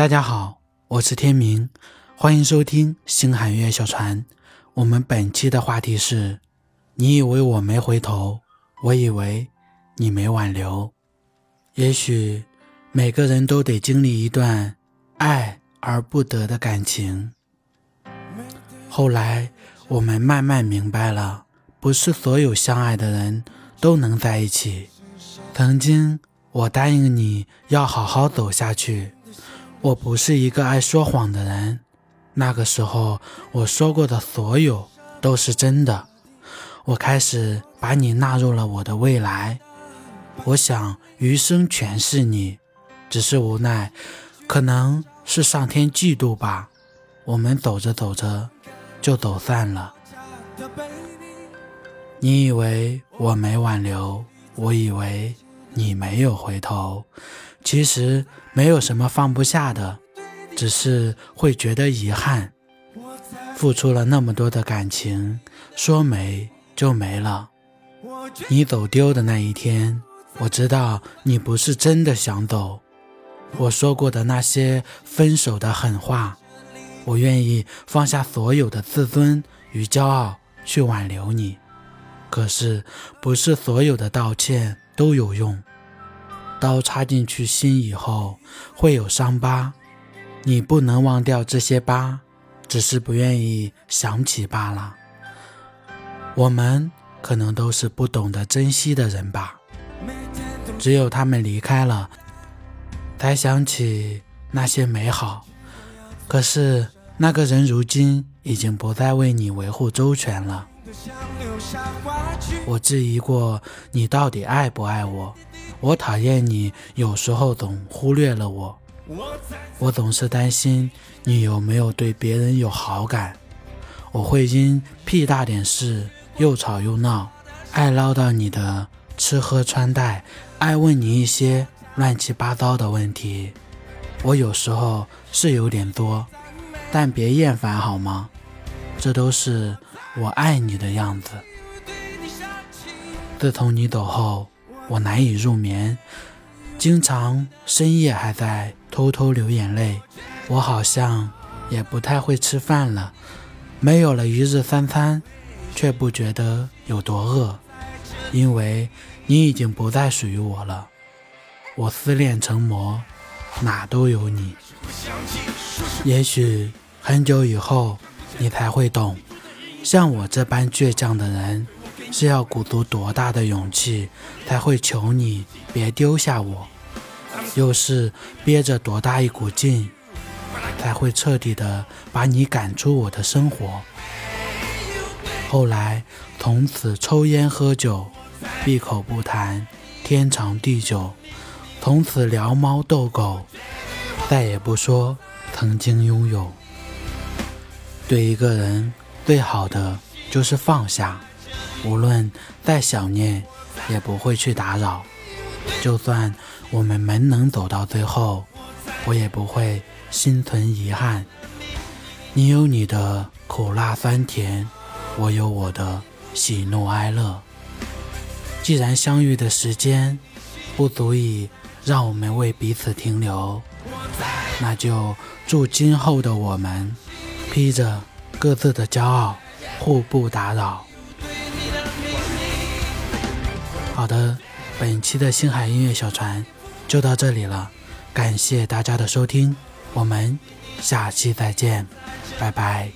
大家好，我是天明，欢迎收听星海月小船。我们本期的话题是：你以为我没回头，我以为你没挽留。也许每个人都得经历一段爱而不得的感情。后来我们慢慢明白了，不是所有相爱的人都能在一起。曾经我答应你要好好走下去。我不是一个爱说谎的人，那个时候我说过的所有都是真的。我开始把你纳入了我的未来，我想余生全是你，只是无奈，可能是上天嫉妒吧。我们走着走着就走散了。你以为我没挽留，我以为你没有回头。其实没有什么放不下的，只是会觉得遗憾。付出了那么多的感情，说没就没了。你走丢的那一天，我知道你不是真的想走。我说过的那些分手的狠话，我愿意放下所有的自尊与骄傲去挽留你。可是，不是所有的道歉都有用。刀插进去心以后会有伤疤，你不能忘掉这些疤，只是不愿意想起罢了。我们可能都是不懂得珍惜的人吧，只有他们离开了，才想起那些美好。可是那个人如今已经不再为你维护周全了。我质疑过你到底爱不爱我。我讨厌你，有时候总忽略了我。我总是担心你有没有对别人有好感。我会因屁大点事又吵又闹，爱唠叨你的吃喝穿戴，爱问你一些乱七八糟的问题。我有时候是有点多，但别厌烦好吗？这都是我爱你的样子。自从你走后。我难以入眠，经常深夜还在偷偷流眼泪。我好像也不太会吃饭了，没有了一日三餐，却不觉得有多饿，因为你已经不再属于我了。我思念成魔，哪都有你。也许很久以后，你才会懂，像我这般倔强的人。是要鼓足多大的勇气才会求你别丢下我？又是憋着多大一股劲才会彻底的把你赶出我的生活？后来从此抽烟喝酒，闭口不谈天长地久；从此聊猫逗狗，再也不说曾经拥有。对一个人最好的就是放下。无论再想念，也不会去打扰。就算我们没能走到最后，我也不会心存遗憾。你有你的苦辣酸甜，我有我的喜怒哀乐。既然相遇的时间不足以让我们为彼此停留，那就祝今后的我们披着各自的骄傲，互不打扰。好的，本期的星海音乐小船就到这里了，感谢大家的收听，我们下期再见，拜拜。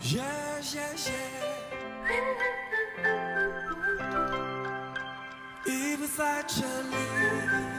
谢谢已不在这里。